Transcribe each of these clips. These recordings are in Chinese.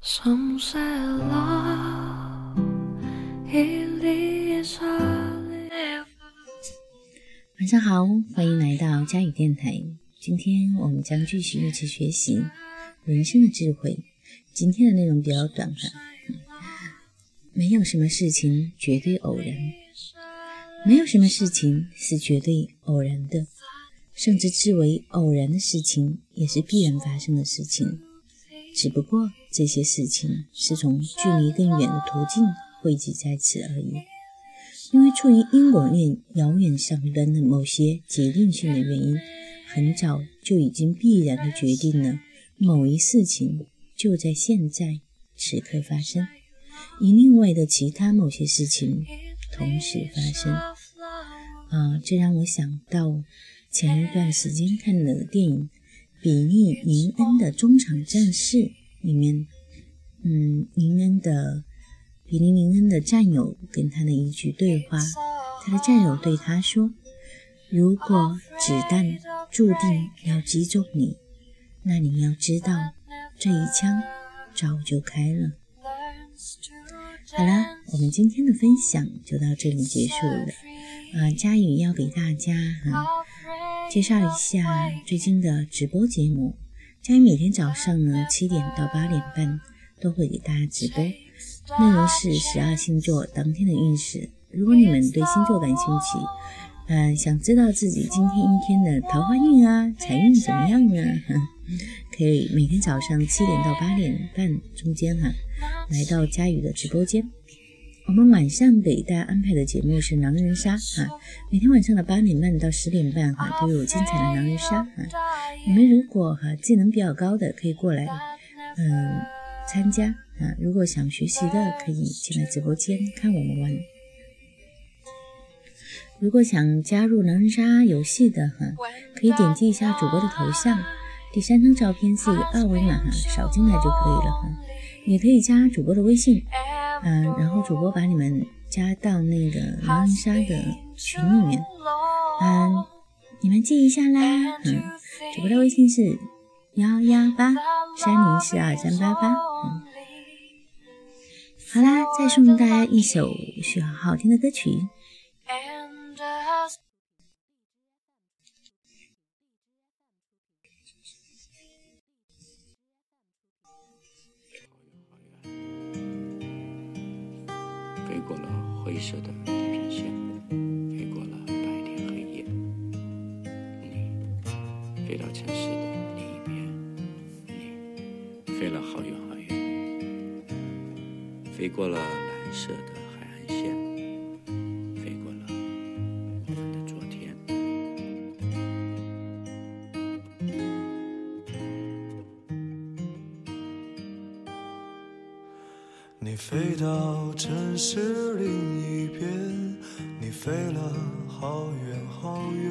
晚上好，欢迎来到佳语电台。今天我们将继续一起学习人生的智慧。今天的内容比较短哈，没有什么事情绝对偶然，没有什么事情是绝对偶然的，甚至之为偶然的事情也是必然发生的事情。只不过这些事情是从距离更远的途径汇集在此而已。因为出于因果链遥远上端的某些决定性的原因，很早就已经必然的决定了某一事情就在现在此刻发生，与另外的其他某些事情同时发生。啊，这让我想到前一段时间看的电影。比利·林恩的中场战事里面，嗯，林恩的比利·林恩的战友跟他的一句对话，他的战友对他说：“如果子弹注定要击中你，那你要知道，这一枪早就开了。”好了，我们今天的分享就到这里结束了。啊，佳宇要给大家哈。介绍一下最近的直播节目，佳宇每天早上呢七点到八点半都会给大家直播，内容是十二星座当天的运势。如果你们对星座感兴趣，嗯，想知道自己今天一天的桃花运啊、财运怎么样呢？可以每天早上七点到八点半中间哈，来到佳宇的直播间。我们晚上给大家安排的节目是狼人杀哈，每天晚上的八点半到十点半哈都有精彩的狼人杀哈。你们如果哈技能比较高的可以过来嗯参加啊，如果想学习的可以进来直播间看我们玩。如果想加入狼人杀游戏的哈，可以点击一下主播的头像，第三张照片是一个二维码哈，扫进来就可以了哈。也可以加主播的微信。嗯，然后主播把你们加到那个狼人杀的群里面，嗯，你们记一下啦，嗯，主播的微信是幺幺八三零四二三八八，嗯，好啦，再送大家一首许好好听的歌曲。飞到城市的另一边，你飞了好远好远，飞过了蓝色的海岸线，飞过了我们的昨天。你飞到城市另一边，你。飞了好远好远，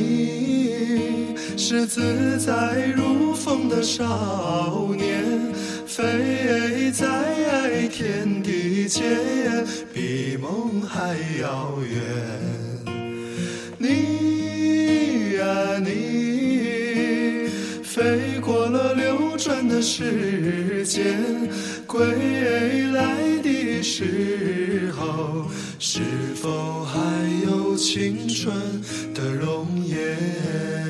你是自在如风的少年，飞在天地间，比梦还遥远。你呀你，时间，归来的时候，是否还有青春的容颜？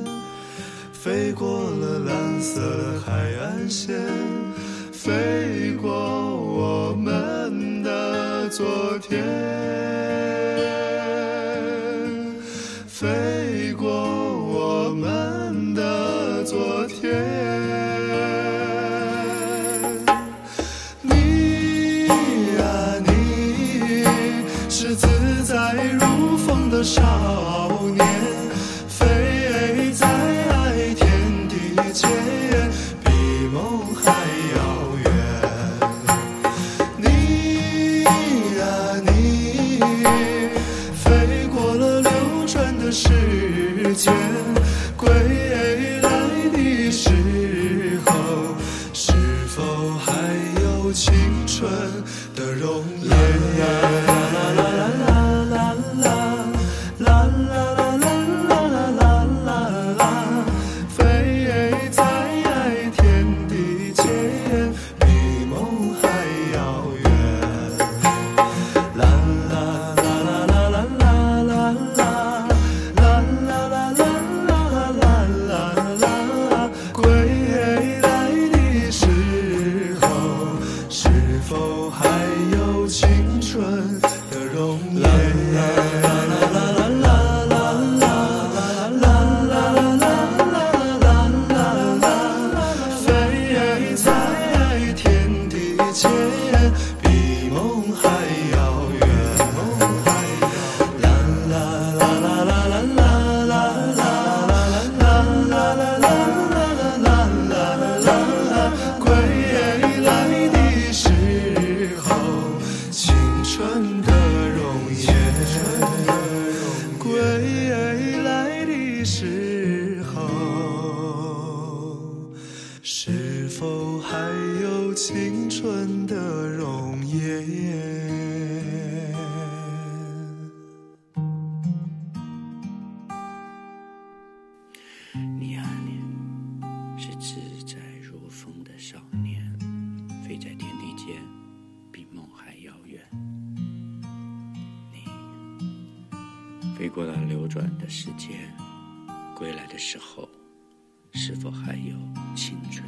飞过了蓝色的海岸线，飞过我们的昨天，飞过我们的昨天。你呀，你是自在如风的少归是否还有青春的容颜？你啊你，是自在如风的少年，飞在天地间，比梦还遥远。你飞过了流转的时间，归来的时候，是否还有青春